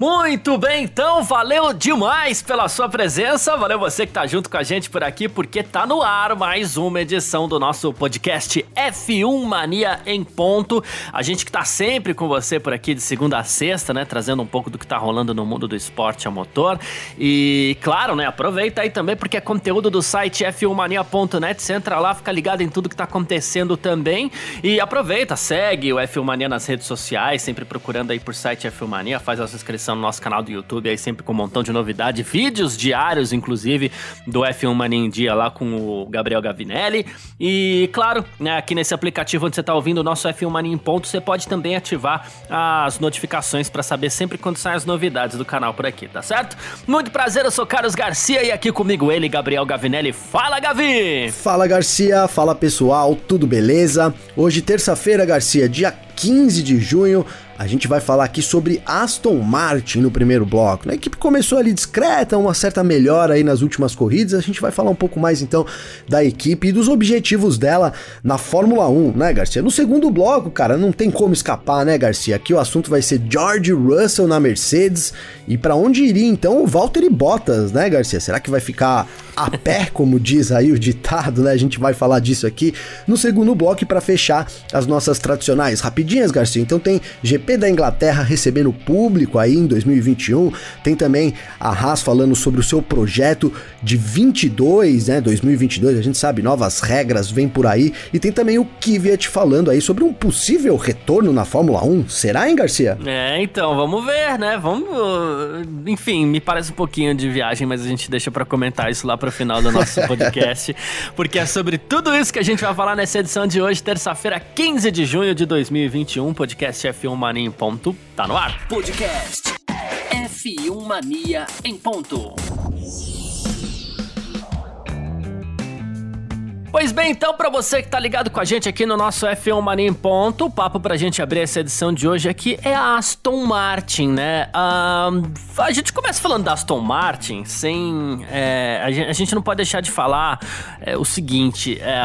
Muito bem, então, valeu demais pela sua presença, valeu você que tá junto com a gente por aqui, porque tá no ar mais uma edição do nosso podcast F1 Mania em ponto. A gente que tá sempre com você por aqui de segunda a sexta, né, trazendo um pouco do que tá rolando no mundo do esporte a motor. E claro, né, aproveita aí também porque é conteúdo do site f1mania.net, você entra lá, fica ligado em tudo que tá acontecendo também. E aproveita, segue o F1 Mania nas redes sociais, sempre procurando aí por site F1 Mania, faz a sua inscrição no nosso canal do YouTube, aí sempre com um montão de novidade, vídeos diários, inclusive, do F1 Mania em Dia lá com o Gabriel Gavinelli. E, claro, né, aqui nesse aplicativo onde você está ouvindo o nosso F1 Mania em ponto, você pode também ativar as notificações para saber sempre quando saem as novidades do canal por aqui, tá certo? Muito prazer, eu sou Carlos Garcia e aqui comigo ele, Gabriel Gavinelli. Fala, Gavi! Fala, Garcia. Fala, pessoal. Tudo beleza? Hoje, terça-feira, Garcia, dia 15 de junho, a gente vai falar aqui sobre Aston Martin no primeiro bloco. A equipe começou ali discreta, uma certa melhora aí nas últimas corridas. A gente vai falar um pouco mais então da equipe e dos objetivos dela na Fórmula 1, né, Garcia? No segundo bloco, cara, não tem como escapar, né, Garcia? Aqui o assunto vai ser George Russell na Mercedes e para onde iria então o Valtteri Bottas, né, Garcia? Será que vai ficar a pé, como diz aí o ditado, né? A gente vai falar disso aqui no segundo bloco para fechar as nossas tradicionais rapidinhas, Garcia. Então tem GP da Inglaterra recebendo público aí em 2021, tem também a Haas falando sobre o seu projeto de 22, né, 2022, a gente sabe, novas regras vêm por aí, e tem também o Kvyat falando aí sobre um possível retorno na Fórmula 1. Será, hein, Garcia? É, então, vamos ver, né? Vamos, enfim, me parece um pouquinho de viagem, mas a gente deixa para comentar isso lá pro final do nosso podcast, porque é sobre tudo isso que a gente vai falar nessa edição de hoje, terça-feira, 15 de junho de 2021, podcast F1 Mania em ponto, tá no ar. Podcast F1 Mania em ponto. Pois bem, então, para você que tá ligado com a gente aqui no nosso F1 Mania em Ponto, o papo pra gente abrir essa edição de hoje aqui é a Aston Martin, né? Uh, a gente começa falando da Aston Martin sem. É, a, gente, a, gente, não pode deixar de falar é, o seguinte: é,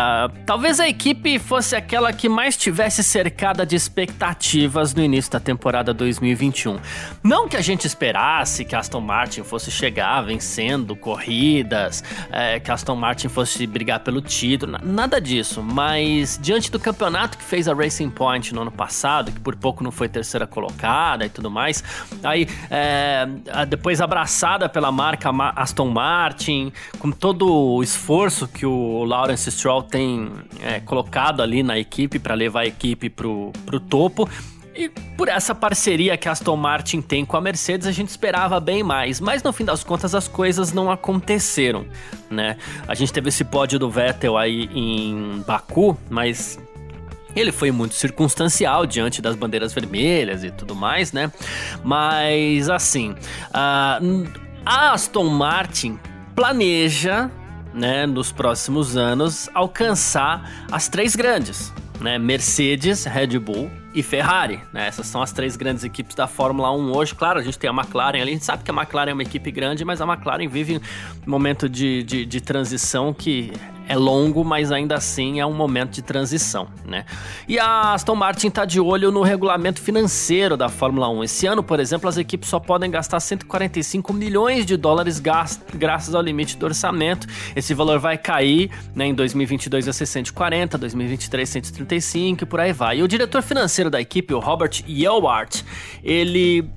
talvez a equipe fosse aquela que mais tivesse cercada de expectativas no início da temporada 2021. Não que a gente esperasse que a Aston Martin fosse chegar vencendo corridas, é, que a Aston Martin fosse brigar pelo título nada disso, mas diante do campeonato que fez a Racing Point no ano passado, que por pouco não foi terceira colocada e tudo mais, aí é, depois abraçada pela marca Aston Martin, com todo o esforço que o Lawrence Stroll tem é, colocado ali na equipe para levar a equipe pro, pro topo, e por essa parceria que a Aston Martin tem com a Mercedes, a gente esperava bem mais, mas no fim das contas as coisas não aconteceram, né? A gente teve esse pódio do Vettel aí em Baku, mas ele foi muito circunstancial diante das bandeiras vermelhas e tudo mais, né? Mas assim, a Aston Martin planeja, né, nos próximos anos alcançar as três grandes, né? Mercedes, Red Bull e Ferrari, né? Essas são as três grandes equipes da Fórmula 1 hoje. Claro, a gente tem a McLaren ali, a gente sabe que a McLaren é uma equipe grande, mas a McLaren vive um momento de, de, de transição que é longo, mas ainda assim é um momento de transição, né? E a Aston Martin está de olho no regulamento financeiro da Fórmula 1. Esse ano, por exemplo, as equipes só podem gastar 145 milhões de dólares graças ao limite do orçamento. Esse valor vai cair né, em 2022 a 640, 2023 135 e por aí vai. E o diretor financeiro da equipe, o Robert Yelwart, ele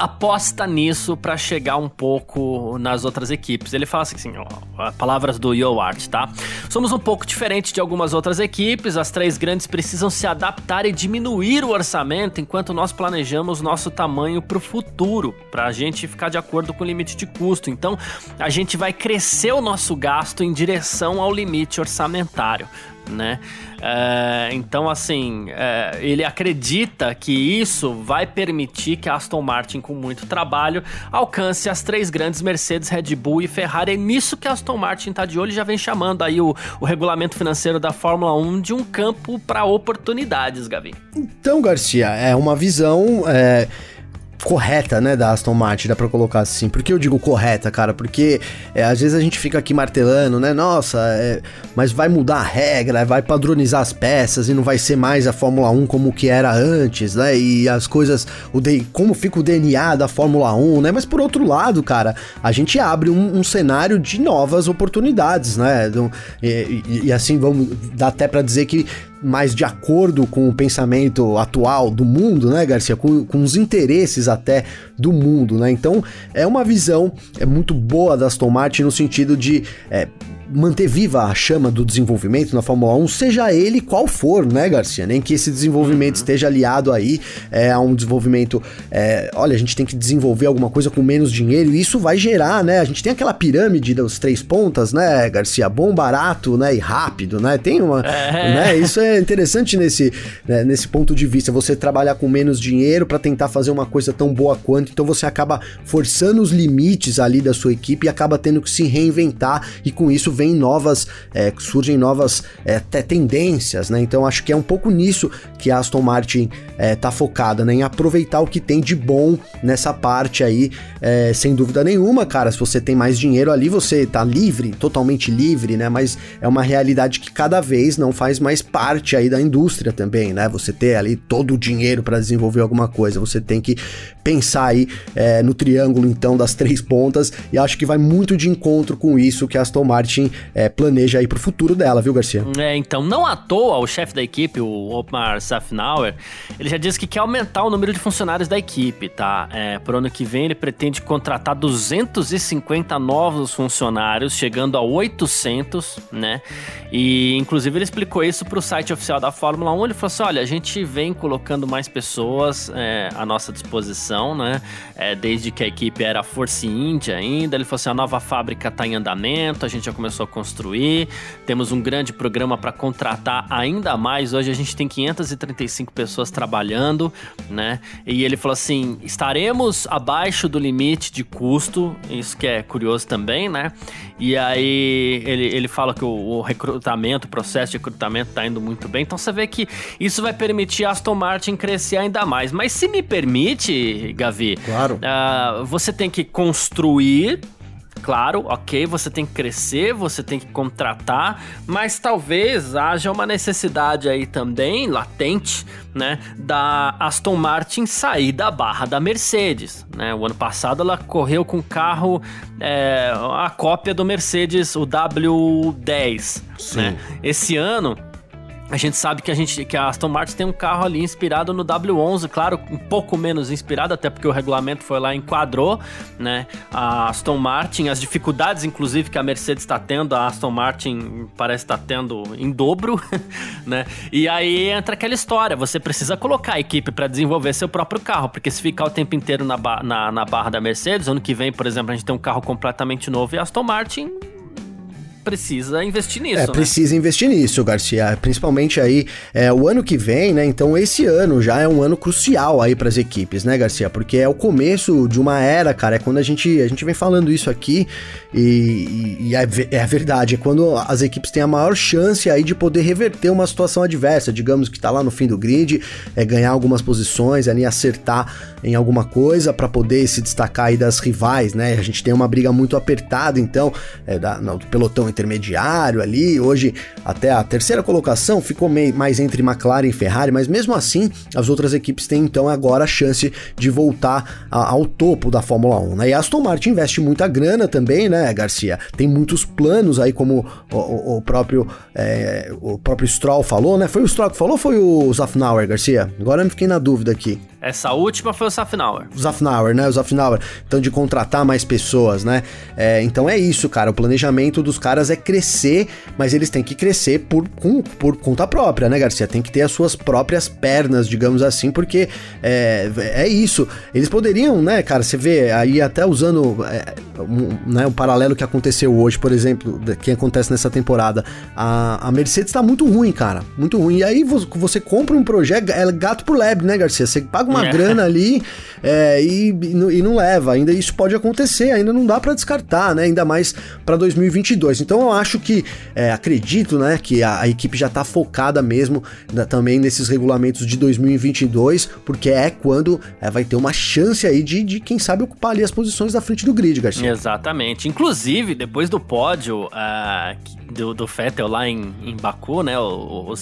aposta nisso para chegar um pouco nas outras equipes. Ele fala assim, ó, palavras do Art, tá? Somos um pouco diferente de algumas outras equipes, as três grandes precisam se adaptar e diminuir o orçamento enquanto nós planejamos nosso tamanho para o futuro, para a gente ficar de acordo com o limite de custo. Então, a gente vai crescer o nosso gasto em direção ao limite orçamentário. Né? É, então, assim, é, ele acredita que isso vai permitir que a Aston Martin, com muito trabalho, alcance as três grandes Mercedes, Red Bull e Ferrari. É nisso que a Aston Martin está de olho e já vem chamando aí o, o regulamento financeiro da Fórmula 1 de um campo para oportunidades, Gavi. Então, Garcia, é uma visão. É correta, né, da Aston Martin, dá pra colocar assim. Por que eu digo correta, cara? Porque é, às vezes a gente fica aqui martelando, né? Nossa, é, mas vai mudar a regra, vai padronizar as peças e não vai ser mais a Fórmula 1 como que era antes, né? E as coisas, o de, como fica o DNA da Fórmula 1, né? Mas por outro lado, cara, a gente abre um, um cenário de novas oportunidades, né? Então, e, e, e, assim, vamos, dá até para dizer que mais de acordo com o pensamento atual do mundo, né, Garcia? Com, com os interesses até do mundo, né? Então é uma visão é muito boa da Aston Martin no sentido de é, manter viva a chama do desenvolvimento na Fórmula 1, seja ele qual for, né, Garcia? Nem que esse desenvolvimento uhum. esteja aliado aí é, a um desenvolvimento. É, olha, a gente tem que desenvolver alguma coisa com menos dinheiro e isso vai gerar, né? A gente tem aquela pirâmide das três pontas, né, Garcia? Bom, barato, né? E rápido, né? Tem uma. É. Né? Isso é interessante nesse, né, nesse ponto de vista. Você trabalhar com menos dinheiro para tentar fazer uma coisa tão boa quanto, então você acaba forçando os limites ali da sua equipe e acaba tendo que se reinventar e com isso vem novas, é, surgem novas é, tendências, né? Então acho que é um pouco nisso que a Aston Martin é, tá focada, né? Em aproveitar o que tem de bom nessa parte aí, é, sem dúvida nenhuma, cara. Se você tem mais dinheiro ali, você tá livre, totalmente livre, né? Mas é uma realidade que cada vez não faz mais parte aí da indústria também, né? Você ter ali todo o dinheiro para desenvolver alguma coisa, você tem que pensar aí é, no triângulo então das três pontas e acho que vai muito de encontro com isso que a Aston Martin é, planeja aí pro futuro dela, viu, Garcia? É, então, não à toa, o chefe da equipe, o Otmar Safnauer, ele já disse que quer aumentar o número de funcionários da equipe, tá? É, por ano que vem ele pretende contratar 250 novos funcionários, chegando a 800, né? E, inclusive, ele explicou isso pro site oficial da Fórmula 1, ele falou assim, olha, a gente vem colocando mais pessoas é, à nossa disposição, né? É, desde que a equipe era Force India ainda, ele falou assim, a nova fábrica tá em andamento, a gente já começou a construir. Temos um grande programa para contratar ainda mais. Hoje a gente tem 535 pessoas trabalhando, né? E ele falou assim: estaremos abaixo do limite de custo, isso que é curioso também, né? E aí ele, ele fala que o, o recrutamento, o processo de recrutamento está indo muito bem. Então você vê que isso vai permitir a Aston Martin crescer ainda mais. Mas se me permite, Gavi, claro. Uh, você tem que construir Claro, ok, você tem que crescer, você tem que contratar, mas talvez haja uma necessidade aí também, latente, né, da Aston Martin sair da barra da Mercedes, né? O ano passado ela correu com carro, é, a cópia do Mercedes, o W10, Sim. né? Esse ano a gente sabe que a gente que a Aston Martin tem um carro ali inspirado no W11, claro, um pouco menos inspirado, até porque o regulamento foi lá e enquadrou, né? A Aston Martin, as dificuldades inclusive que a Mercedes está tendo, a Aston Martin parece estar tá tendo em dobro, né? E aí entra aquela história, você precisa colocar a equipe para desenvolver seu próprio carro, porque se ficar o tempo inteiro na, na, na barra da Mercedes, ano que vem, por exemplo, a gente tem um carro completamente novo e a Aston Martin precisa investir nisso. É, né? precisa investir nisso, Garcia. Principalmente aí é, o ano que vem, né? Então esse ano já é um ano crucial aí para as equipes, né, Garcia? Porque é o começo de uma era, cara. É quando a gente a gente vem falando isso aqui e, e, é, é, a verdade. É quando as equipes têm a maior chance aí de poder reverter uma situação adversa, digamos que tá lá no fim do grid, é ganhar algumas posições, ali acertar em alguma coisa para poder se destacar aí das rivais, né? A gente tem uma briga muito apertada, então, é, da, no pelotão intermediário ali. Hoje, até a terceira colocação ficou meio, mais entre McLaren e Ferrari, mas mesmo assim, as outras equipes têm então agora a chance de voltar a, ao topo da Fórmula 1. Né? E a Aston Martin investe muita grana também, né, Garcia? Tem muitos planos aí, como o, o, o próprio, é, o próprio Stroll falou, né? Foi o Stroll que falou ou foi o Zafnauer, Garcia? Agora eu me fiquei na dúvida aqui. Essa última foi o Zafnauer. O Zafnauer, né? O Zafnauer. Então, de contratar mais pessoas, né? É, então é isso, cara. O planejamento dos caras caras é crescer, mas eles têm que crescer por, com, por conta própria, né, Garcia? Tem que ter as suas próprias pernas, digamos assim, porque é, é isso. Eles poderiam, né, cara, você vê aí até usando é, um, né, o paralelo que aconteceu hoje, por exemplo, que acontece nessa temporada. A, a Mercedes tá muito ruim, cara, muito ruim. E aí você compra um projeto, é gato por lebre, né, Garcia? Você paga uma é. grana ali é, e, e, não leva. Ainda isso pode acontecer, ainda não dá para descartar, né? Ainda mais para 2022. Então eu acho que, é, acredito, né, que a, a, equipe já tá focada mesmo né, também nesses regulamentos de 2022, porque é quando é, vai ter uma chance aí de, de, quem sabe, ocupar ali as posições da frente do grid, Garcia. Exatamente. Inclusive, depois do pódio uh, do, do Vettel lá em, em Baku, né, o, o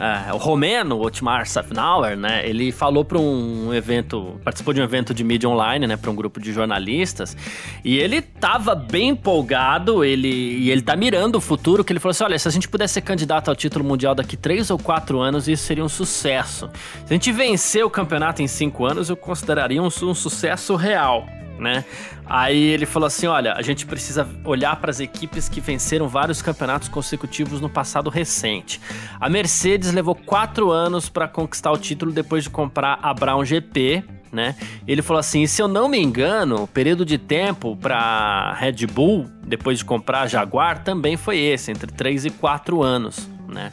é, o romeno, Otmar Safnauer, né, ele falou para um evento, participou de um evento de mídia online, né, para um grupo de jornalistas, e ele tava bem empolgado, ele, e ele tá mirando o futuro, que ele falou assim, olha, se a gente pudesse ser candidato ao título mundial daqui três ou quatro anos, isso seria um sucesso. Se a gente vencer o campeonato em cinco anos, eu consideraria um, um sucesso real né? Aí ele falou assim: olha, a gente precisa olhar para as equipes que venceram vários campeonatos consecutivos no passado recente. A Mercedes levou quatro anos para conquistar o título depois de comprar a Brown GP. Né? Ele falou assim: se eu não me engano, o período de tempo para Red Bull, depois de comprar a Jaguar, também foi esse, entre 3 e 4 anos. Né?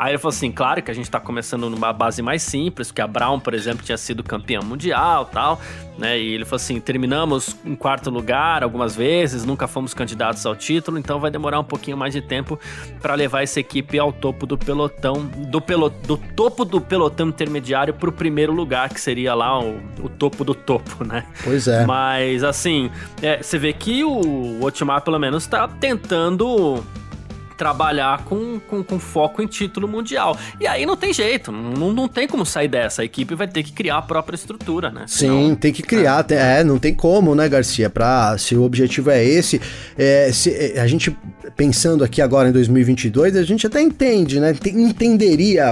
Aí ele falou assim, claro que a gente está começando numa base mais simples, que a Brown, por exemplo, tinha sido campeã mundial tal, né? E ele falou assim, terminamos em quarto lugar algumas vezes, nunca fomos candidatos ao título, então vai demorar um pouquinho mais de tempo para levar essa equipe ao topo do pelotão, do, pelo, do topo do pelotão intermediário para o primeiro lugar, que seria lá o, o, topo do topo, né? Pois é. Mas assim, é, você vê que o Otmar pelo menos está tentando trabalhar com, com, com, foco em título mundial. E aí não tem jeito, não, não tem como sair dessa. A equipe vai ter que criar a própria estrutura, né? Sim, Senão, tem que criar. É. é. não tem como, né, Garcia? Pra, se o objetivo é esse, é, se, é, a gente pensando aqui agora em 2022, a gente até entende, né? Entenderia.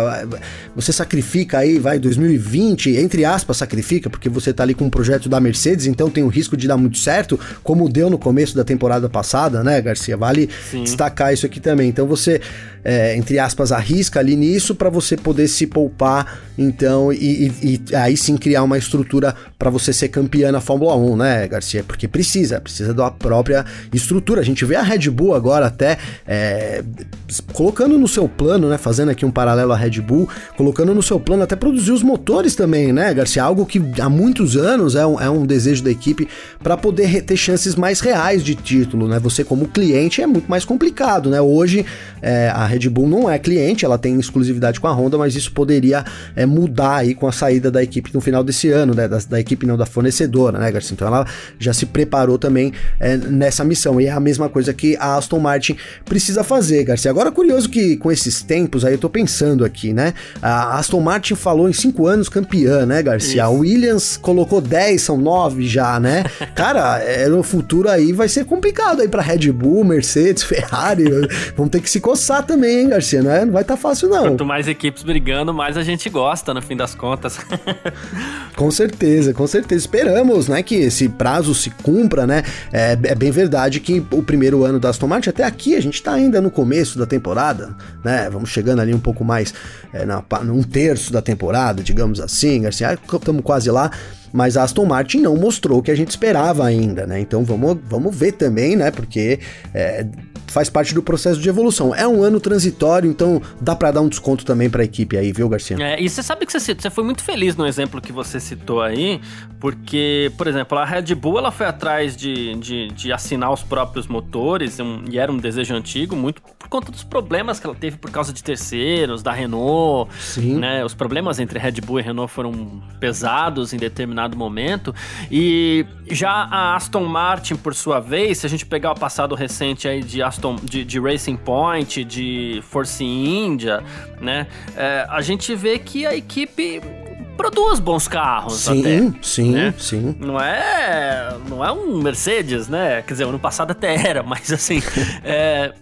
Você sacrifica aí, vai, 2020, entre aspas, sacrifica, porque você tá ali com um projeto da Mercedes, então tem o risco de dar muito certo, como deu no começo da temporada passada, né, Garcia? Vale Sim. destacar isso aqui também também. Então você, é, entre aspas, arrisca ali nisso para você poder se poupar, então, e, e, e aí sim criar uma estrutura para você ser campeã na Fórmula 1, né, Garcia? Porque precisa, precisa da própria estrutura. A gente vê a Red Bull agora até é, colocando no seu plano, né, fazendo aqui um paralelo à Red Bull, colocando no seu plano até produzir os motores também, né, Garcia? Algo que há muitos anos é um, é um desejo da equipe para poder ter chances mais reais de título, né? Você como cliente é muito mais complicado, né? Hoje é, a Red Bull não é cliente, ela tem exclusividade com a Honda, mas isso poderia é, mudar aí com a saída da equipe no final desse ano, né? Da, da equipe não da fornecedora, né, Garcia? Então ela já se preparou também é, nessa missão. E é a mesma coisa que a Aston Martin precisa fazer, Garcia. Agora, curioso que com esses tempos aí, eu tô pensando aqui, né? A Aston Martin falou em cinco anos campeã, né, Garcia? A Williams colocou 10, são 9 já, né? Cara, é, no futuro aí vai ser complicado aí pra Red Bull, Mercedes, Ferrari. Vamos ter que se coçar também, hein, Garcia? Não, é? não vai estar tá fácil, não. Quanto mais equipes brigando, mais a gente gosta, no fim das contas. com certeza, com certeza. Esperamos, né, que esse prazo se cumpra, né? É, é bem verdade que o primeiro ano da Aston Martin, até aqui, a gente tá ainda no começo da temporada, né? Vamos chegando ali um pouco mais, é, na, num terço da temporada, digamos assim, Garcia. Estamos quase lá mas a Aston Martin não mostrou o que a gente esperava ainda, né? Então vamos, vamos ver também, né? Porque é, faz parte do processo de evolução. É um ano transitório, então dá para dar um desconto também para a equipe aí, viu, Garcia? É, e você sabe que você, você foi muito feliz no exemplo que você citou aí, porque, por exemplo, a Red Bull ela foi atrás de, de, de assinar os próprios motores, um, e era um desejo antigo, muito por conta dos problemas que ela teve por causa de terceiros, da Renault. Sim. Né? Os problemas entre Red Bull e Renault foram pesados em determinado momento. E já a Aston Martin, por sua vez, se a gente pegar o passado recente aí de Aston, de, de Racing Point, de Force India, né? É, a gente vê que a equipe produz bons carros sim, até. Sim, né? sim. Não é, não é um Mercedes, né? Quer dizer, ano passado até era, mas assim, é,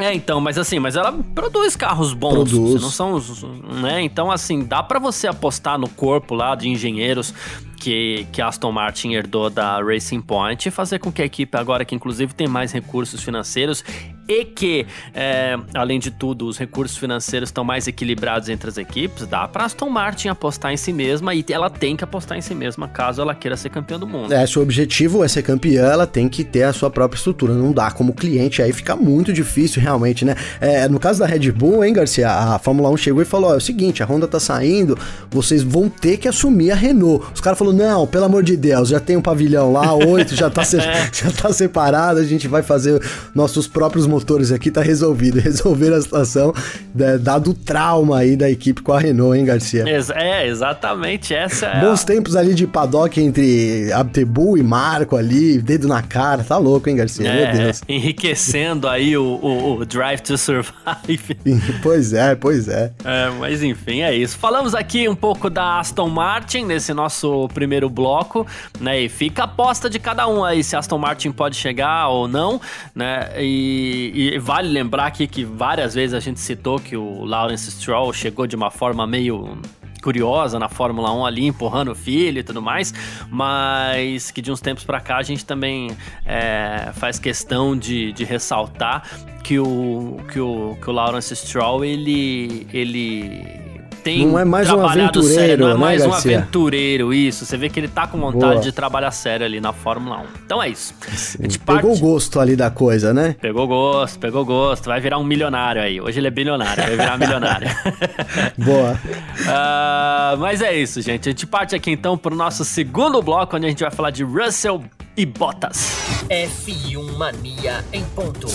É, então, mas assim, mas ela produz carros bons, Produz. não são os, né? Então, assim, dá pra você apostar no corpo lá de engenheiros que, que Aston Martin herdou da Racing Point e fazer com que a equipe agora, que inclusive tem mais recursos financeiros e que, é, além de tudo, os recursos financeiros estão mais equilibrados entre as equipes, dá pra Aston Martin apostar em si mesma e ela tem que apostar em si mesma caso ela queira ser campeã do mundo. É, se o objetivo é ser campeã, ela tem que ter a sua própria estrutura. Não dá como cliente, aí fica muito difícil realmente, né? É, no caso da Red Bull, hein, Garcia? A Fórmula 1 chegou e falou: ó, é o seguinte, a Honda tá saindo, vocês vão ter que assumir a Renault. Os caras falaram: não, pelo amor de Deus, já tem um pavilhão lá, oito, já, tá se- já tá separado, a gente vai fazer nossos próprios motores aqui, tá resolvido. Resolver a situação, né, dado o trauma aí da equipe com a Renault, hein, Garcia? É, exatamente, essa é a- Bons tempos ali de paddock entre Abtebu e Marco ali, dedo na cara, tá louco, hein, Garcia? Meu É, Deus. enriquecendo aí o, o- o Drive to Survive. pois é, pois é. É, mas enfim, é isso. Falamos aqui um pouco da Aston Martin nesse nosso primeiro bloco, né? E fica a aposta de cada um aí se a Aston Martin pode chegar ou não, né? E, e vale lembrar aqui que várias vezes a gente citou que o Lawrence Stroll chegou de uma forma meio curiosa na Fórmula 1 ali, empurrando o filho e tudo mais, mas que de uns tempos pra cá a gente também é, faz questão de, de ressaltar que o, que o, que o Lawrence Stroll, ele, ele tem Não é mais um aventureiro, sério, não é né, mais um Garcia? aventureiro, isso, você vê que ele tá com vontade Boa. de trabalhar sério ali na Fórmula 1. Então é isso. A gente Pegou o parte- gosto ali da coisa, né? Pegou gosto, pegou gosto, vai virar um milionário aí. Hoje ele é bilionário, vai virar milionário. Boa. Ah, mas é isso, gente. A gente parte aqui então pro nosso segundo bloco, onde a gente vai falar de Russell e Bottas. F1 Mania em ponto.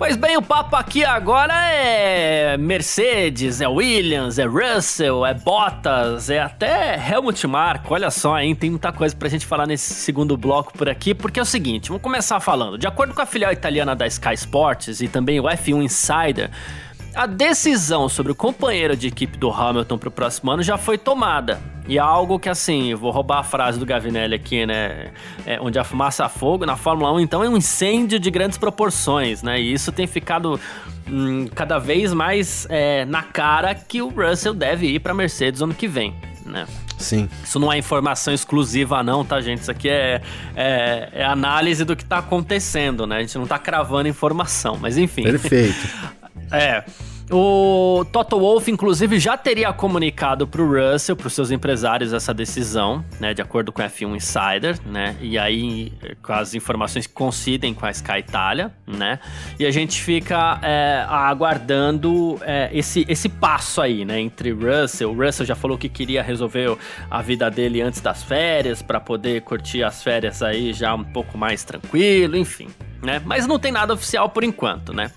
Pois bem, o papo aqui agora é Mercedes, é Williams, é Russell, é Bottas, é até Helmut Marko. Olha só, hein? Tem muita coisa pra gente falar nesse segundo bloco por aqui, porque é o seguinte, vamos começar falando. De acordo com a filial italiana da Sky Sports e também o F1 Insider, a decisão sobre o companheiro de equipe do Hamilton pro próximo ano já foi tomada. E algo que, assim, vou roubar a frase do Gavinelli aqui, né? É, onde a fumaça a fogo, na Fórmula 1, então, é um incêndio de grandes proporções, né? E isso tem ficado hum, cada vez mais é, na cara que o Russell deve ir pra Mercedes ano que vem, né? Sim. Isso não é informação exclusiva, não, tá, gente? Isso aqui é, é, é análise do que tá acontecendo, né? A gente não tá cravando informação, mas enfim. Perfeito. É. O Toto Wolff, inclusive, já teria comunicado pro Russell, pros seus empresários, essa decisão, né? De acordo com a F1 Insider, né? E aí, com as informações que coincidem com a Sky Itália, né? E a gente fica é, aguardando é, esse, esse passo aí, né? Entre Russell. O Russell já falou que queria resolver a vida dele antes das férias, para poder curtir as férias aí já um pouco mais tranquilo, enfim, né? Mas não tem nada oficial por enquanto, né?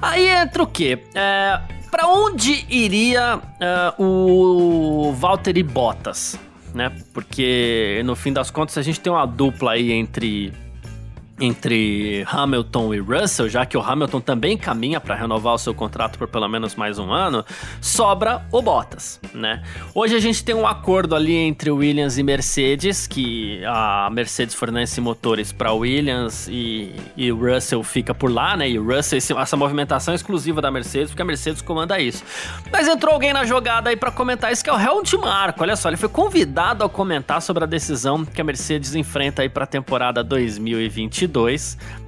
Aí entra o quê? É, para onde iria é, o Valtteri Bottas, né? Porque no fim das contas a gente tem uma dupla aí entre entre Hamilton e Russell, já que o Hamilton também caminha para renovar o seu contrato por pelo menos mais um ano, sobra o Bottas, né? Hoje a gente tem um acordo ali entre Williams e Mercedes, que a Mercedes fornece motores para Williams e, e o Russell fica por lá, né? E o Russell, essa movimentação é exclusiva da Mercedes, porque a Mercedes comanda isso. Mas entrou alguém na jogada aí para comentar isso, que é o Helmut Marko. Olha só, ele foi convidado a comentar sobre a decisão que a Mercedes enfrenta aí para a temporada 2022,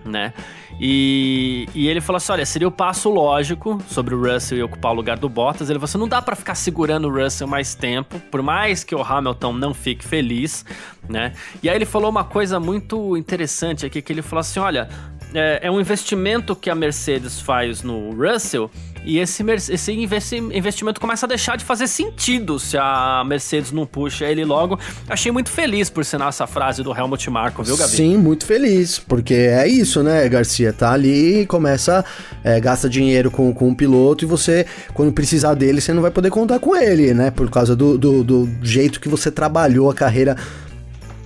né? E, e ele falou assim: olha, seria o passo lógico sobre o Russell e ocupar o lugar do Bottas. Ele falou assim: não dá para ficar segurando o Russell mais tempo, por mais que o Hamilton não fique feliz, né? E aí ele falou uma coisa muito interessante aqui: que ele falou assim: olha, é, é um investimento que a Mercedes faz no Russell. E esse, esse investi- investimento começa a deixar de fazer sentido se a Mercedes não puxa ele logo. Achei muito feliz por sinal essa frase do Helmut Marko, viu, Gabi? Sim, muito feliz, porque é isso, né, Garcia? Tá ali, começa, é, gasta dinheiro com, com o piloto e você, quando precisar dele, você não vai poder contar com ele, né? Por causa do, do, do jeito que você trabalhou a carreira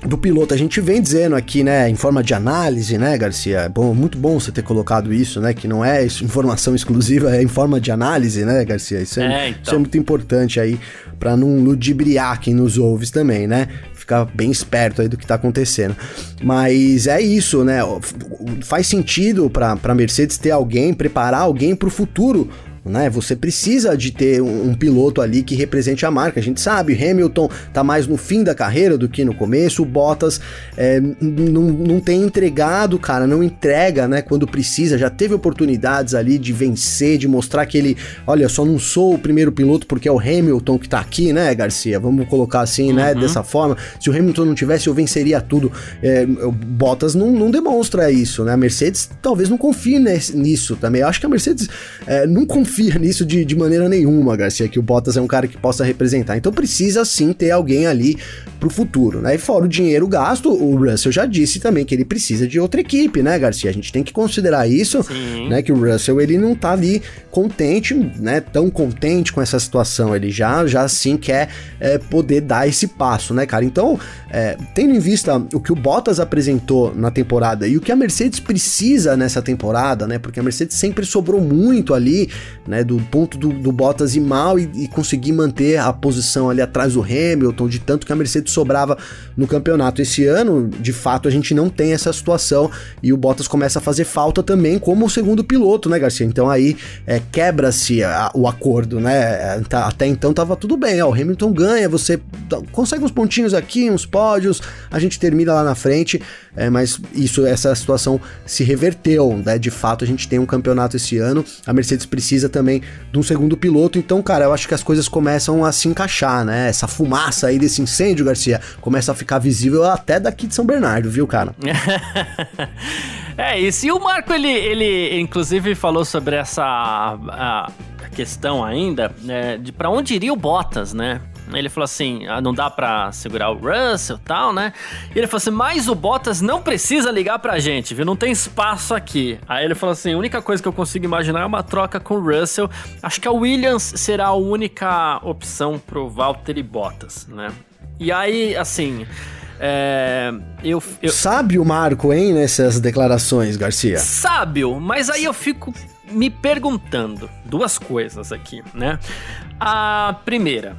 do piloto. A gente vem dizendo aqui, né, em forma de análise, né, Garcia? É bom, muito bom você ter colocado isso, né, que não é informação exclusiva, é em forma de análise, né, Garcia? Isso é, é então. isso é muito importante aí para não ludibriar quem nos ouve também, né? Ficar bem esperto aí do que tá acontecendo. Mas é isso, né? Faz sentido para Mercedes ter alguém, preparar alguém para o futuro né? Você precisa de ter um, um, piloto ali que represente a marca. A gente sabe, Hamilton tá mais no fim da carreira do que no começo, o Bottas é, não tem entregado, cara, não entrega, né? Quando precisa, já teve oportunidades ali de vencer, de mostrar que ele, olha, só não sou o primeiro piloto porque é o Hamilton que tá aqui, né, Garcia? Vamos colocar assim, né, uhum. né? Dessa forma. Se o Hamilton não tivesse, eu venceria tudo. É, o Bottas não, não demonstra isso, né? A Mercedes talvez não confie nesse, nisso também. Eu acho que a Mercedes é, não confia confia nisso de, de maneira nenhuma, Garcia, que o Bottas é um cara que possa representar. Então precisa sim ter alguém ali pro futuro, né? E fora o dinheiro gasto, o Russell já disse também que ele precisa de outra equipe, né, Garcia? A gente tem que considerar isso, sim. né? Que o Russell ele não tá ali contente, né? Tão contente com essa situação. Ele já, já sim quer é, poder dar esse passo, né, cara? Então, é, tendo em vista o que o Bottas apresentou na temporada e o que a Mercedes precisa nessa temporada, né? Porque a Mercedes sempre sobrou muito ali né, do ponto do, do Bottas ir mal e, e, conseguir manter a posição ali atrás do Hamilton, de tanto que a Mercedes sobrava no campeonato. Esse ano, de fato, a gente não tem essa situação e o Bottas começa a fazer falta também como o segundo piloto, né, Garcia? Então aí é, quebra-se o acordo, né? Tá, até então tava tudo bem, ó, o Hamilton ganha, você consegue uns pontinhos aqui, uns pódios, a gente termina lá na frente, é, mas isso, essa situação se reverteu, né? De fato, a gente tem um campeonato esse ano, a Mercedes precisa também de um segundo piloto. Então, cara, eu acho que as coisas começam a se encaixar, né? Essa fumaça aí desse incêndio, Garcia, começa a ficar visível até daqui de São Bernardo, viu, cara? é isso. E o Marco, ele, ele inclusive falou sobre essa questão ainda, né, de para onde iria o Bottas, né? Ele falou assim: ah, não dá pra segurar o Russell e tal, né? E ele falou assim: mas o Bottas não precisa ligar pra gente, viu? Não tem espaço aqui. Aí ele falou assim: a única coisa que eu consigo imaginar é uma troca com o Russell. Acho que a Williams será a única opção pro Valtteri Bottas, né? E aí, assim. É, eu, eu... Sábio Marco, hein, nessas declarações, Garcia? Sábio, mas aí eu fico me perguntando duas coisas aqui, né? A primeira,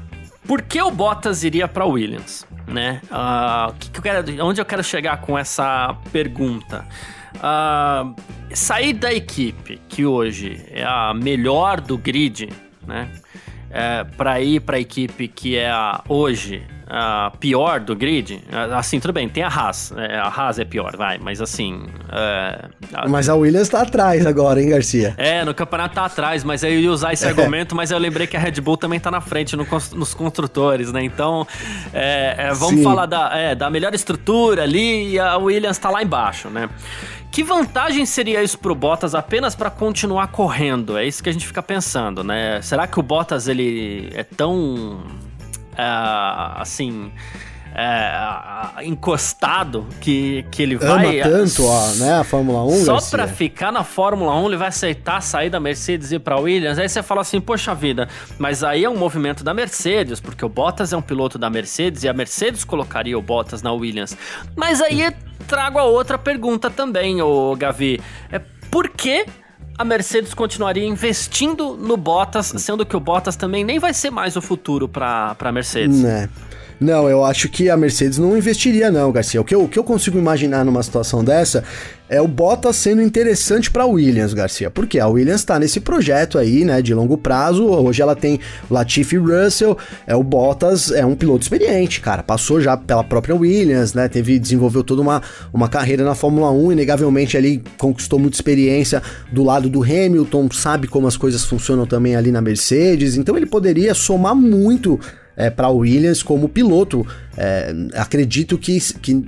por que o Bottas iria para Williams? Né? Uh, que que eu quero, onde eu quero chegar com essa pergunta? Uh, sair da equipe que hoje é a melhor do grid, né? É, para ir para a equipe que é a, hoje a pior do grid, assim, tudo bem, tem a Haas. É, a Haas é pior, vai, mas assim. É, a... Mas a Williams tá atrás agora, hein, Garcia? É, no campeonato tá atrás, mas eu ia usar esse argumento, mas eu lembrei que a Red Bull também tá na frente no, nos construtores, né? Então, é, é, vamos Sim. falar da, é, da melhor estrutura ali e a Williams tá lá embaixo, né? Que vantagem seria isso pro Bottas apenas para continuar correndo? É isso que a gente fica pensando, né? Será que o Bottas ele é tão uh, assim. Uh, encostado que, que ele Ama vai. tanto a, né, a Fórmula 1. Só Garcia. pra ficar na Fórmula 1, ele vai aceitar sair da Mercedes e ir pra Williams. Aí você fala assim, poxa vida, mas aí é um movimento da Mercedes, porque o Bottas é um piloto da Mercedes e a Mercedes colocaria o Bottas na Williams. Mas aí trago a outra pergunta também, o Gavi. É por que a Mercedes continuaria investindo no Bottas, sendo que o Bottas também nem vai ser mais o futuro para a Mercedes. Né. Não, eu acho que a Mercedes não investiria, não, Garcia. O que eu, o que eu consigo imaginar numa situação dessa é o Bottas sendo interessante para Williams, Garcia. Porque a Williams está nesse projeto aí, né, de longo prazo. Hoje ela tem Latifi Russell, é o Bottas é um piloto experiente, cara. Passou já pela própria Williams, né? Teve desenvolveu toda uma, uma carreira na Fórmula 1, inegavelmente ali conquistou muita experiência do lado do Hamilton, sabe como as coisas funcionam também ali na Mercedes. Então ele poderia somar muito é, para Williams como piloto. É, acredito que, que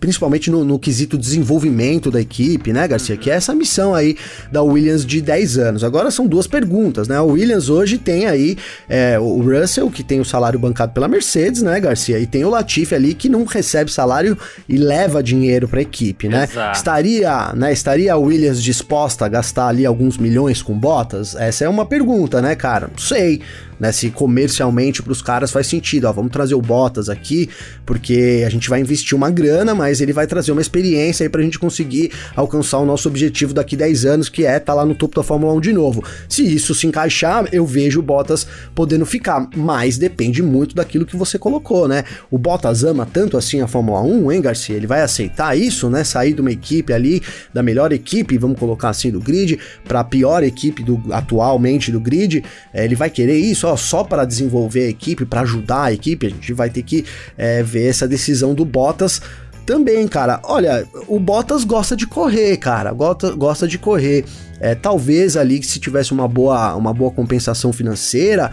principalmente no, no, quesito desenvolvimento da equipe, né, Garcia? Que é essa missão aí da Williams de 10 anos. Agora são duas perguntas, né? A Williams hoje tem aí é, o Russell, que tem o salário bancado pela Mercedes, né, Garcia? E tem o Latifi ali que não recebe salário e leva dinheiro para a equipe, né? Exato. Estaria, né? Estaria a Williams disposta a gastar ali alguns milhões com botas? Essa é uma pergunta, né, cara? Não sei né? Se comercialmente para os caras faz sentido, ó, vamos trazer o Bottas aqui, porque a gente vai investir uma grana, mas ele vai trazer uma experiência aí pra gente conseguir alcançar o nosso objetivo daqui 10 anos, que é estar tá lá no topo da Fórmula 1 de novo. Se isso se encaixar, eu vejo o Bottas podendo ficar, mas depende muito daquilo que você colocou, né? O Bottas ama tanto assim a Fórmula 1, hein, Garcia? Ele vai aceitar isso, né? Sair de uma equipe ali, da melhor equipe, vamos colocar assim, do grid, para a pior equipe do atualmente do grid, é, ele vai querer isso, ó, só para desenvolver a equipe, para ajudar a equipe, a gente vai ter que é, ver essa decisão do Bottas também, cara. Olha, o Bottas gosta de correr, cara. Gosta, gosta de correr. É, talvez ali, se tivesse uma boa, uma boa compensação financeira,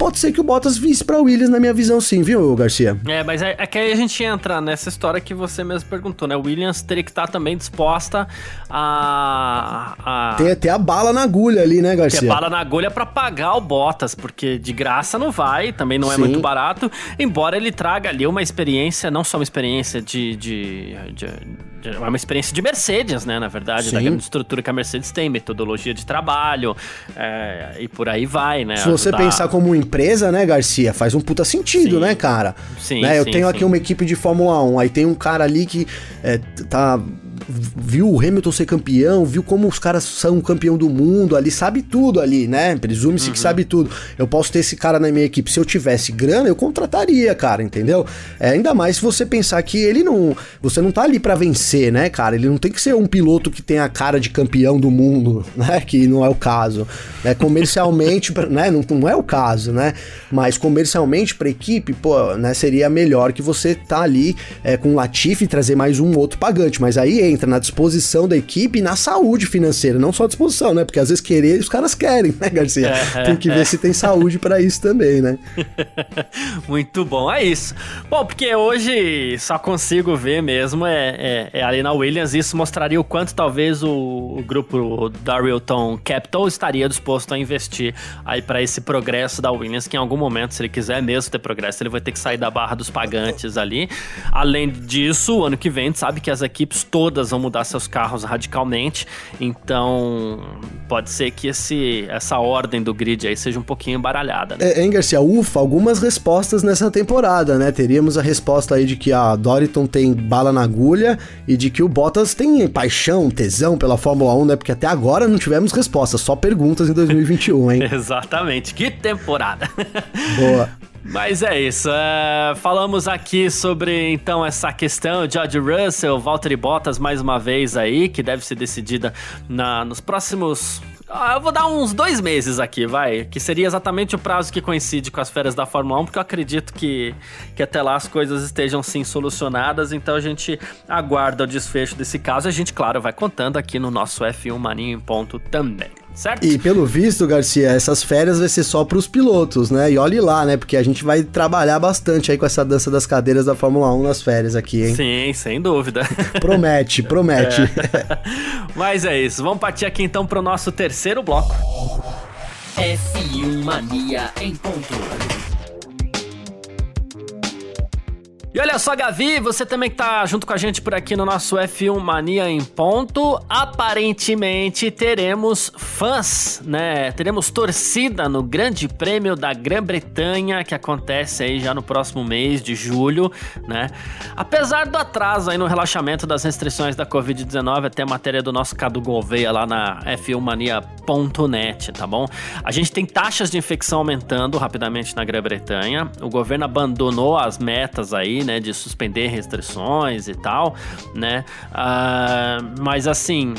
pode ser que o Bottas visse para Williams na minha visão, sim, viu, Garcia? É, mas é, é, que aí a gente entra nessa história que você mesmo perguntou, né? O Williams teria que estar tá também disposta a. a... Tem até a bala na agulha ali, né, Garcia? Tem a bala na agulha para pagar o Bottas, porque de graça não vai, também não é sim. muito barato, embora ele traga ali uma experiência, não só uma experiência de, de, de é uma experiência de Mercedes, né? Na verdade, Sim. da grande estrutura que a Mercedes tem, metodologia de trabalho é, e por aí vai, né? Se você Ajudar... pensar como empresa, né, Garcia, faz um puta sentido, sim. né, cara? Sim. Né? Eu sim, tenho aqui uma equipe de Fórmula 1, aí tem um cara ali que é, tá viu o Hamilton ser campeão, viu como os caras são campeão do mundo ali, sabe tudo ali, né? Presume-se uhum. que sabe tudo. Eu posso ter esse cara na minha equipe. Se eu tivesse grana, eu contrataria, cara, entendeu? É, ainda mais se você pensar que ele não. Você não tá ali para vencer, né, cara? Ele não tem que ser um piloto que tem a cara de campeão do mundo, né? Que não é o caso. É, comercialmente, né? Não, não é o caso, né? Mas comercialmente pra equipe, pô, né? Seria melhor que você tá ali é, com o Latifi e trazer mais um outro pagante. Mas aí entra na disposição da equipe e na saúde financeira, não só a disposição, né? Porque às vezes querer os caras querem, né, Garcia? É, tem que ver se tem saúde para isso também, né? Muito bom, é isso. Bom, porque hoje só consigo ver mesmo é, é, é ali na Williams, isso mostraria o quanto talvez o, o grupo Darylton Capital estaria disposto a investir aí para esse progresso da Williams, que em algum momento, se ele quiser mesmo ter progresso, ele vai ter que sair da barra dos pagantes ali. Além disso, o ano que vem, a gente sabe que as equipes todas todas vão mudar seus carros radicalmente. Então, pode ser que esse, essa ordem do grid aí seja um pouquinho embaralhada. Né? É, hein, Garcia? Ufa, algumas respostas nessa temporada, né? Teríamos a resposta aí de que a Doriton tem bala na agulha e de que o Bottas tem paixão, tesão pela Fórmula 1, né? Porque até agora não tivemos respostas, só perguntas em 2021, hein? Exatamente. Que temporada! Boa. Mas é isso. É, falamos aqui sobre então essa questão George Russell, Valtteri Bottas mais uma vez aí, que deve ser decidida na, nos próximos. Ah, eu vou dar uns dois meses aqui, vai. Que seria exatamente o prazo que coincide com as férias da Fórmula 1, porque eu acredito que, que até lá as coisas estejam sim solucionadas. Então a gente aguarda o desfecho desse caso. A gente, claro, vai contando aqui no nosso F1 Maninho em ponto também certo? E pelo visto, Garcia, essas férias vai ser só para os pilotos, né? E olhe lá, né? Porque a gente vai trabalhar bastante aí com essa dança das cadeiras da Fórmula 1 nas férias aqui, hein? Sim, sem dúvida. promete, promete. É. Mas é isso. Vamos partir aqui então para o nosso terceiro bloco. F1 Mania em ponto. E olha só, Gavi, você também que tá junto com a gente por aqui no nosso F1 Mania em ponto. Aparentemente teremos fãs, né? Teremos torcida no Grande Prêmio da Grã-Bretanha, que acontece aí já no próximo mês de julho, né? Apesar do atraso aí no relaxamento das restrições da Covid-19, até a matéria do nosso Cadu Gouveia lá na f1mania.net, tá bom? A gente tem taxas de infecção aumentando rapidamente na Grã-Bretanha. O governo abandonou as metas aí né, de suspender restrições e tal, né? Uh, mas assim,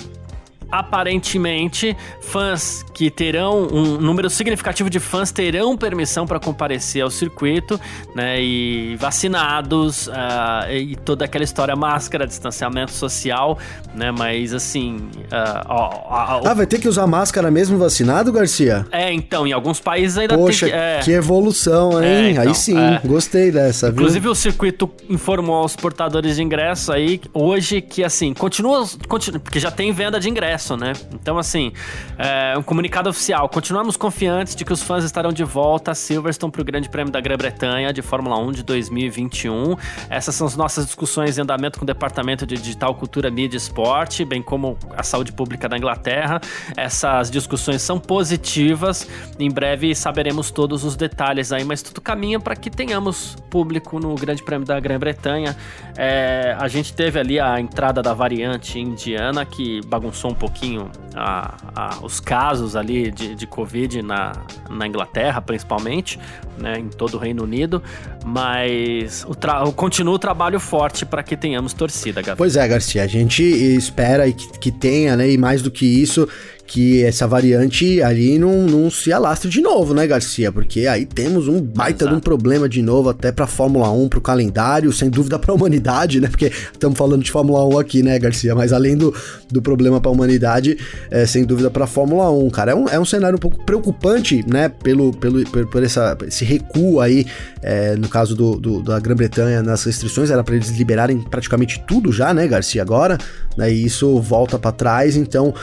aparentemente, fãs que terão um número significativo de fãs terão permissão para comparecer ao circuito, né? E vacinados uh, e toda aquela história máscara, distanciamento social, né? Mas assim, uh, ó, ah, vai ter que usar máscara mesmo vacinado, Garcia? É, então, em alguns países ainda Poxa, tem que. É... que evolução, hein? É, então, aí sim, é... gostei dessa. Inclusive viu? o circuito informou aos portadores de ingresso aí hoje que assim continua, continua porque já tem venda de ingresso progresso, né? Então, assim, é, um comunicado oficial. Continuamos confiantes de que os fãs estarão de volta a Silverstone para o Grande Prêmio da Grã-Bretanha de Fórmula 1 de 2021. Essas são as nossas discussões em andamento com o Departamento de Digital, Cultura, Mídia e Esporte, bem como a saúde pública da Inglaterra. Essas discussões são positivas. Em breve saberemos todos os detalhes aí, mas tudo caminha para que tenhamos público no Grande Prêmio da Grã-Bretanha. É, a gente teve ali a entrada da variante indiana que bagunçou um pouquinho a, a, os casos ali de, de Covid na, na Inglaterra, principalmente, né, em todo o Reino Unido, mas o tra continua o trabalho forte para que tenhamos torcida, Gabi. Pois é, Garcia, a gente espera que, que tenha, né, e mais do que isso, que essa variante ali não, não se alastre de novo, né, Garcia? Porque aí temos um baita Exato. de um problema de novo até pra Fórmula 1, pro calendário, sem dúvida pra humanidade, né? Porque estamos falando de Fórmula 1 aqui, né, Garcia? Mas além do, do problema pra humanidade, é, sem dúvida pra Fórmula 1, cara. É um, é um cenário um pouco preocupante, né, pelo, pelo, por, por essa, esse recuo aí, é, no caso do, do da Grã-Bretanha, nas restrições, era para eles liberarem praticamente tudo já, né, Garcia, agora, né, e isso volta para trás, então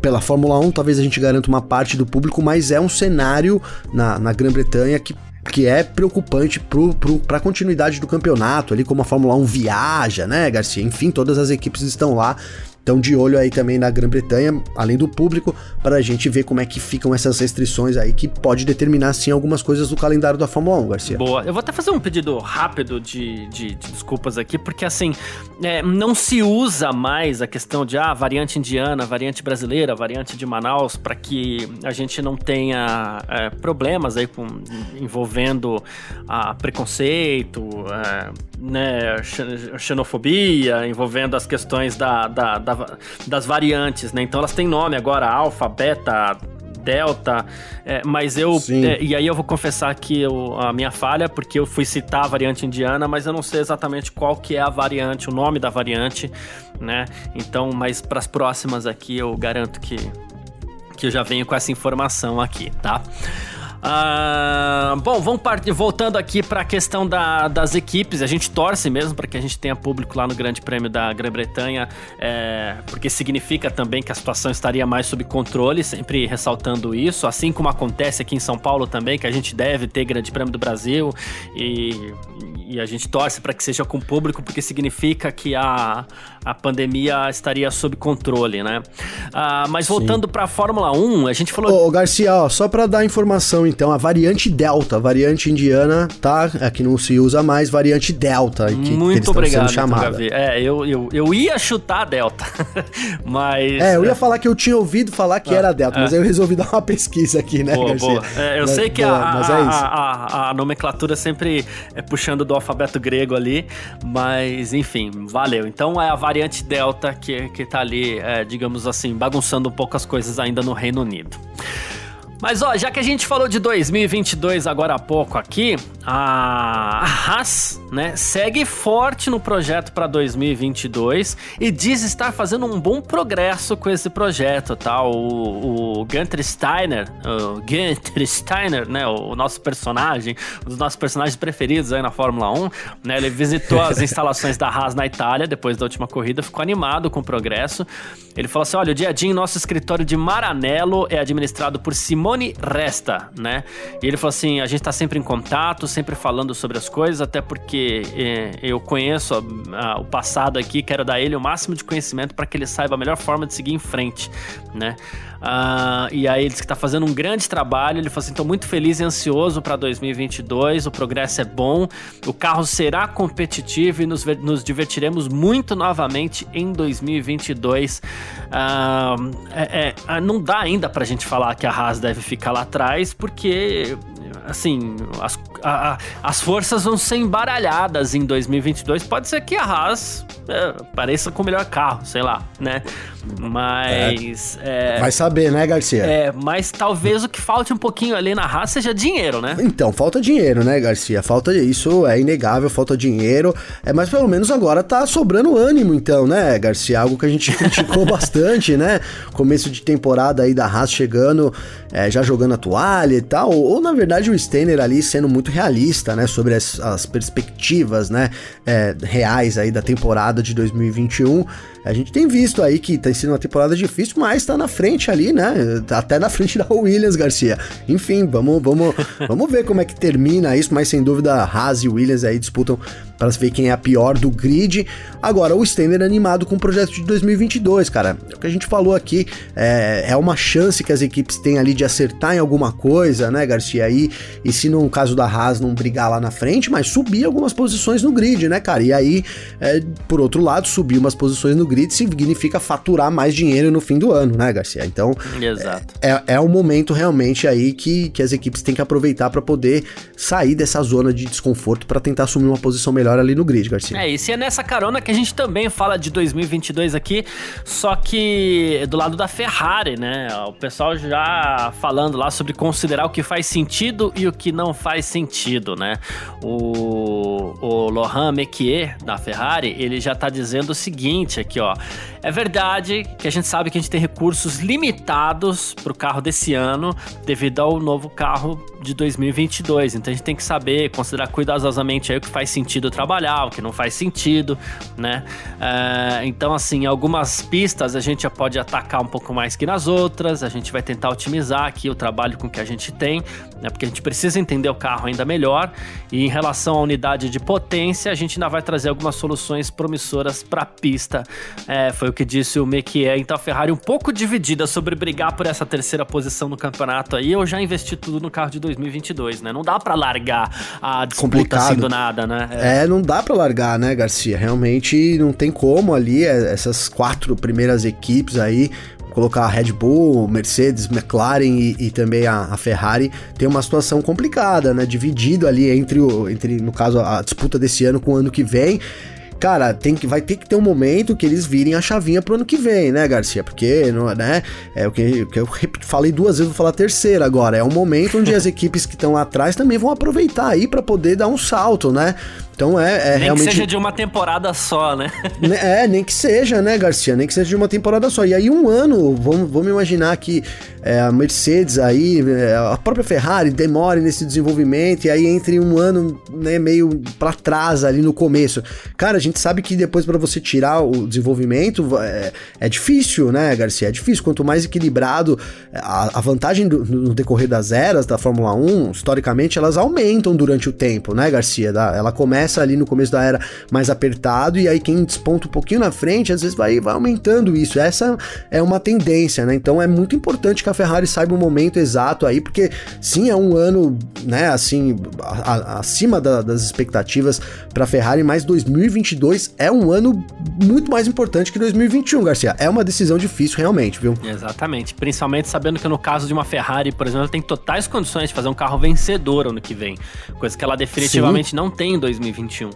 pela Fórmula 1, talvez a gente garanta uma parte do público, mas é um cenário na, na Grã-Bretanha que que é preocupante para a continuidade do campeonato, ali como a Fórmula 1 viaja, né, Garcia? Enfim, todas as equipes estão lá então, de olho aí também na Grã-Bretanha, além do público, para a gente ver como é que ficam essas restrições aí, que pode determinar, sim, algumas coisas do calendário da Fórmula 1, Garcia. Boa. Eu vou até fazer um pedido rápido de, de, de desculpas aqui, porque, assim, é, não se usa mais a questão de, ah, variante indiana, variante brasileira, variante de Manaus, para que a gente não tenha é, problemas aí com, envolvendo a preconceito, é, né, xenofobia, envolvendo as questões da, da, da das variantes, né? Então elas têm nome agora, alfa, beta, delta, é, mas eu. É, e aí eu vou confessar que eu, a minha falha, porque eu fui citar a variante indiana, mas eu não sei exatamente qual que é a variante, o nome da variante, né? Então, mas para as próximas aqui eu garanto que, que eu já venho com essa informação aqui, tá? Ah, bom, vamos partir, voltando aqui para a questão da, das equipes. A gente torce mesmo para que a gente tenha público lá no Grande Prêmio da Grã-Bretanha, é, porque significa também que a situação estaria mais sob controle, sempre ressaltando isso. Assim como acontece aqui em São Paulo também, que a gente deve ter Grande Prêmio do Brasil e, e a gente torce para que seja com público, porque significa que a, a pandemia estaria sob controle, né? Ah, mas voltando para a Fórmula 1, a gente falou. Ô, Garcia, ó, só para dar informação então, a variante Delta, variante indiana, tá? Aqui não se usa mais, variante Delta. Que, Muito que obrigado, chamada. É, eu, eu, eu ia chutar Delta, mas... É, eu ia falar que eu tinha ouvido falar que ah, era Delta, é. mas eu resolvi dar uma pesquisa aqui, né, boa, Garcia? Boa. É, eu mas, sei que boa, a, é a, a, a, nomenclatura sempre é puxando do alfabeto grego ali, mas enfim, valeu. Então é a variante Delta que, que tá ali, é, digamos assim, bagunçando um pouco as coisas ainda no Reino Unido. Mas ó, já que a gente falou de 2022 agora há pouco aqui, a Haas, né, segue forte no projeto para 2022 e diz estar fazendo um bom progresso com esse projeto, tá? O, o Gunter Steiner, o Gunter Steiner, né, o nosso personagem, um dos nossos personagens preferidos aí na Fórmula 1, né, ele visitou as instalações da Haas na Itália depois da última corrida, ficou animado com o progresso. Ele falou assim: "Olha, o dia a dia em nosso escritório de Maranello é administrado por Simone Simone Resta, né? E ele falou assim: a gente tá sempre em contato, sempre falando sobre as coisas, até porque é, eu conheço a, a, o passado aqui, quero dar ele o máximo de conhecimento para que ele saiba a melhor forma de seguir em frente, né? Uh, e aí ele disse que está fazendo um grande trabalho. Ele falou assim: estou muito feliz e ansioso para 2022. O progresso é bom, o carro será competitivo e nos, nos divertiremos muito novamente em 2022. Uh, é, é, não dá ainda para a gente falar que a Haas deve ficar lá atrás, porque assim, as, a, as forças vão ser embaralhadas em 2022. Pode ser que a Haas é, pareça com o melhor carro, sei lá, né? Mas. É, Vai saber, né, Garcia? É, mas talvez o que falte um pouquinho ali na Haas seja dinheiro, né? Então, falta dinheiro, né, Garcia? Falta isso, é inegável, falta dinheiro. É, mas pelo menos agora tá sobrando ânimo, então, né, Garcia? Algo que a gente criticou bastante, né? Começo de temporada aí da Haas chegando, é, já jogando a toalha e tal. Ou, ou, na verdade, o Steiner ali sendo muito realista, né? Sobre as, as perspectivas, né? É, reais aí da temporada de 2021. A gente tem visto aí que tem sido uma temporada difícil, mas tá na frente ali, né? Até na frente da Williams, Garcia. Enfim, vamos, vamos, vamos ver como é que termina isso, mas sem dúvida Haas e Williams aí disputam para ver quem é a pior do grid. Agora, o Stender animado com o projeto de 2022, cara. É o que a gente falou aqui, é, é uma chance que as equipes têm ali de acertar em alguma coisa, né, Garcia? Aí, e se no caso da Haas não brigar lá na frente, mas subir algumas posições no grid, né, cara? E aí, é, por outro lado, subir umas posições no grid significa faturar mais dinheiro no fim do ano, né, Garcia? Então, Exato. É, é, é um momento realmente aí que, que as equipes têm que aproveitar para poder sair dessa zona de desconforto para tentar assumir uma posição melhor ali no grid, Garcia. É, e se é nessa carona que a gente também fala de 2022 aqui, só que do lado da Ferrari, né? O pessoal já falando lá sobre considerar o que faz sentido e o que não faz sentido, né? O, o Lohan Mekier, da Ferrari, ele já tá dizendo o seguinte aqui, ó. は、É verdade que a gente sabe que a gente tem recursos limitados pro carro desse ano devido ao novo carro de 2022. Então a gente tem que saber, considerar cuidadosamente o que faz sentido trabalhar, o que não faz sentido, né? É, então, assim, algumas pistas a gente já pode atacar um pouco mais que nas outras, a gente vai tentar otimizar aqui o trabalho com que a gente tem, né? Porque a gente precisa entender o carro ainda melhor. E em relação à unidade de potência, a gente ainda vai trazer algumas soluções promissoras para a pista. É, foi o que disse o Mekier. Então a Ferrari um pouco dividida sobre brigar por essa terceira posição no campeonato aí. Eu já investi tudo no carro de 2022, né? Não dá para largar a disputa Complicado. assim do nada, né? É, não dá para largar, né, Garcia? Realmente não tem como ali, é, essas quatro primeiras equipes aí, colocar a Red Bull, Mercedes, McLaren e, e também a, a, Ferrari, tem uma situação complicada, né? Dividido ali entre, o, entre, no caso, a disputa desse ano com o ano que vem cara, tem que, vai ter que ter um momento que eles virem a chavinha pro ano que vem, né, Garcia? Porque, não, né, é o que, o que eu falei duas vezes, vou falar a terceira agora. É um momento onde as equipes que estão lá atrás também vão aproveitar aí para poder dar um salto, né? Então é, é nem realmente. que seja de uma temporada só, né? É, nem que seja, né, Garcia? Nem que seja de uma temporada só. E aí, um ano, vamos, vamos imaginar que é, a Mercedes aí, é, a própria Ferrari demore nesse desenvolvimento e aí entre um ano, né, meio para trás ali no começo. Cara, a gente sabe que depois para você tirar o desenvolvimento é, é, difícil, né, Garcia? É difícil. Quanto mais equilibrado, a, a vantagem do, no decorrer das eras da Fórmula 1, historicamente, elas aumentam durante o tempo, né, Garcia? Ela começa começa ali no começo da era mais apertado e aí quem desponta um pouquinho na frente, às vezes vai, vai aumentando isso. Essa é uma tendência, né? Então é muito importante que a Ferrari saiba o momento exato aí, porque sim, é um ano, né, assim, a, a, acima da, das expectativas para a Ferrari, mas 2022 é um ano muito mais importante que 2021, Garcia. É uma decisão difícil realmente, viu? Exatamente, principalmente sabendo que no caso de uma Ferrari, por exemplo, ela tem totais condições de fazer um carro vencedor ano que vem, coisa que ela definitivamente sim. não tem em 2021.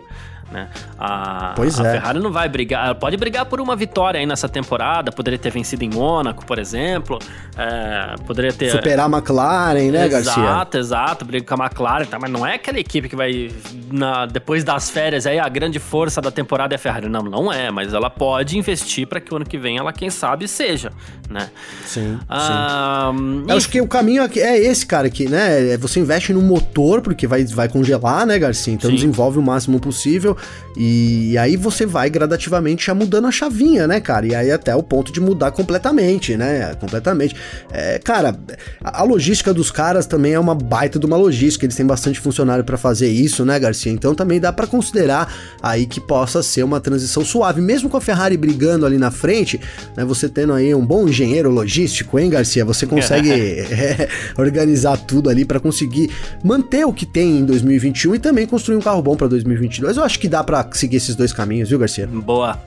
2021. Né? A, pois a é. Ferrari não vai brigar, pode brigar por uma vitória aí nessa temporada, poderia ter vencido em Mônaco, por exemplo, é, poderia ter... Superar a McLaren, né, exato, Garcia? Exato, exato, briga com a McLaren, tá? mas não é aquela equipe que vai, na, depois das férias, aí a grande força da temporada é a Ferrari, não, não é, mas ela pode investir para que o ano que vem ela, quem sabe, seja, né? Sim, ah, sim. Eu acho que o caminho é esse, cara, que, né, você investe no motor, porque vai, vai congelar, né, Garcia? Então sim. desenvolve o máximo possível, e aí você vai gradativamente já mudando a chavinha, né, cara? E aí até o ponto de mudar completamente, né? Completamente. É, cara, a logística dos caras também é uma baita de uma logística. Eles têm bastante funcionário para fazer isso, né, Garcia? Então também dá para considerar aí que possa ser uma transição suave, mesmo com a Ferrari brigando ali na frente, né? Você tendo aí um bom engenheiro logístico, hein, Garcia? Você consegue é, organizar tudo ali para conseguir manter o que tem em 2021 e também construir um carro bom para 2022. Eu acho que dá para seguir esses dois caminhos, viu, Garcia? Boa.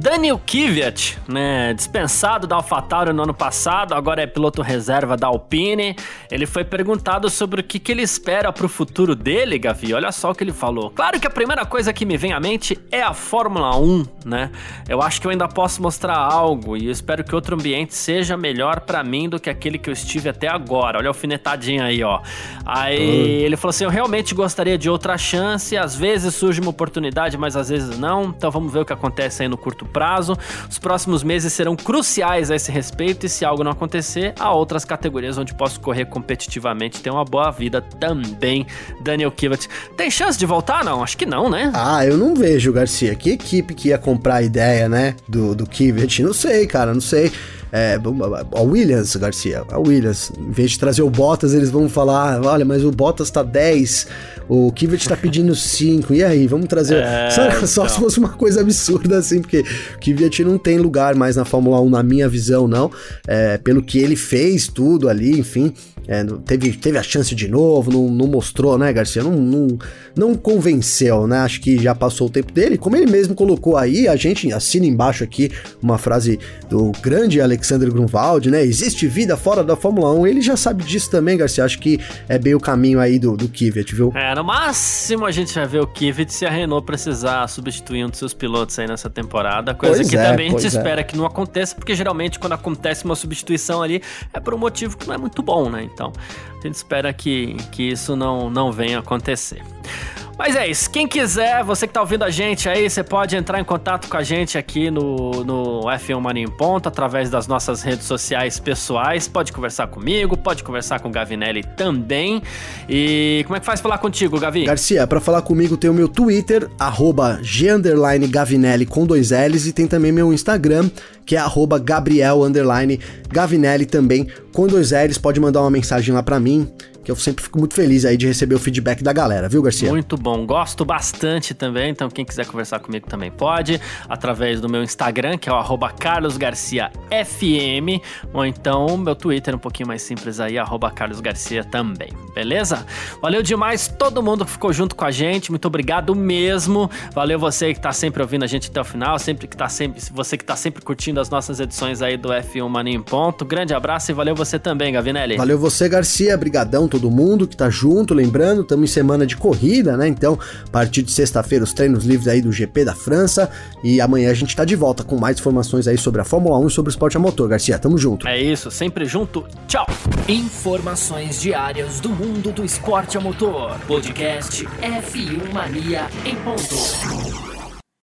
Daniel Kvyat, né, dispensado da AlphaTauri no ano passado, agora é piloto reserva da Alpine. Ele foi perguntado sobre o que, que ele espera para o futuro dele, Gavi. Olha só o que ele falou. Claro que a primeira coisa que me vem à mente é a Fórmula 1, né? Eu acho que eu ainda posso mostrar algo e eu espero que outro ambiente seja melhor para mim do que aquele que eu estive até agora. Olha a alfinetadinha aí, ó. Aí uhum. ele falou assim: "Eu realmente gostaria de outra chance, às vezes surge uma oportunidade, mas às vezes não. Então vamos ver o que acontece aí no curto curto prazo. Os próximos meses serão cruciais a esse respeito e se algo não acontecer, há outras categorias onde posso correr competitivamente e ter uma boa vida também. Daniel Kivet. Tem chance de voltar? Não, acho que não, né? Ah, eu não vejo, Garcia. Que equipe que ia comprar a ideia, né, do, do Kivet? Não sei, cara, não sei. É, a Williams, Garcia, a Williams, em vez de trazer o Bottas, eles vão falar: olha, mas o Bottas tá 10, o Kivet tá pedindo 5, e aí, vamos trazer. É, só, então. só se fosse uma coisa absurda assim, porque o Kivet não tem lugar mais na Fórmula 1, na minha visão, não. É, pelo que ele fez, tudo ali, enfim. É, teve, teve a chance de novo, não, não mostrou, né, Garcia? Não, não, não convenceu, né? Acho que já passou o tempo dele. Como ele mesmo colocou aí, a gente assina embaixo aqui uma frase do grande Alexander Grunwald, né? Existe vida fora da Fórmula 1. Ele já sabe disso também, Garcia. Acho que é bem o caminho aí do, do Kvyat, viu? É, no máximo a gente vai ver o Kvyat se a Renault precisar substituir um dos seus pilotos aí nessa temporada. Coisa Pois que é, também a gente é. espera que não aconteça, porque geralmente quando acontece uma substituição ali é por um motivo que não é muito bom, né? Então a gente espera que, que isso não, não venha acontecer. Mas é isso. Quem quiser, você que tá ouvindo a gente aí, você pode entrar em contato com a gente aqui no, no F1 Mania em Ponto, através das nossas redes sociais pessoais. Pode conversar comigo, pode conversar com o Gavinelli também. E como é que faz falar contigo, Gavi? Garcia, pra falar comigo tem o meu Twitter, arroba Gavinelli com dois L's, e tem também meu Instagram, que é arroba Gabriel Gavinelli também com dois L's. Pode mandar uma mensagem lá pra mim, que eu sempre fico muito feliz aí de receber o feedback da galera, viu, Garcia? Muito bom, gosto bastante também. Então, quem quiser conversar comigo também pode, através do meu Instagram, que é o carlosgarciafm, ou então meu Twitter, um pouquinho mais simples aí, arroba carlosgarcia também, beleza? Valeu demais todo mundo que ficou junto com a gente, muito obrigado mesmo. Valeu você que tá sempre ouvindo a gente até o final, sempre que tá sempre, você que tá sempre curtindo as nossas edições aí do F1 Mania em Ponto. Grande abraço e valeu você também, Gavinelli. Valeu você, Garcia. Brigadão todo mundo que tá junto. Lembrando, estamos em semana de corrida, né? Então, a partir de sexta-feira, os treinos livres aí do GP da França. E amanhã a gente tá de volta com mais informações aí sobre a Fórmula 1 e sobre o esporte a motor. Garcia, tamo junto. É isso, sempre junto. Tchau! Informações diárias do mundo do esporte a motor. Podcast F1 Mania em ponto.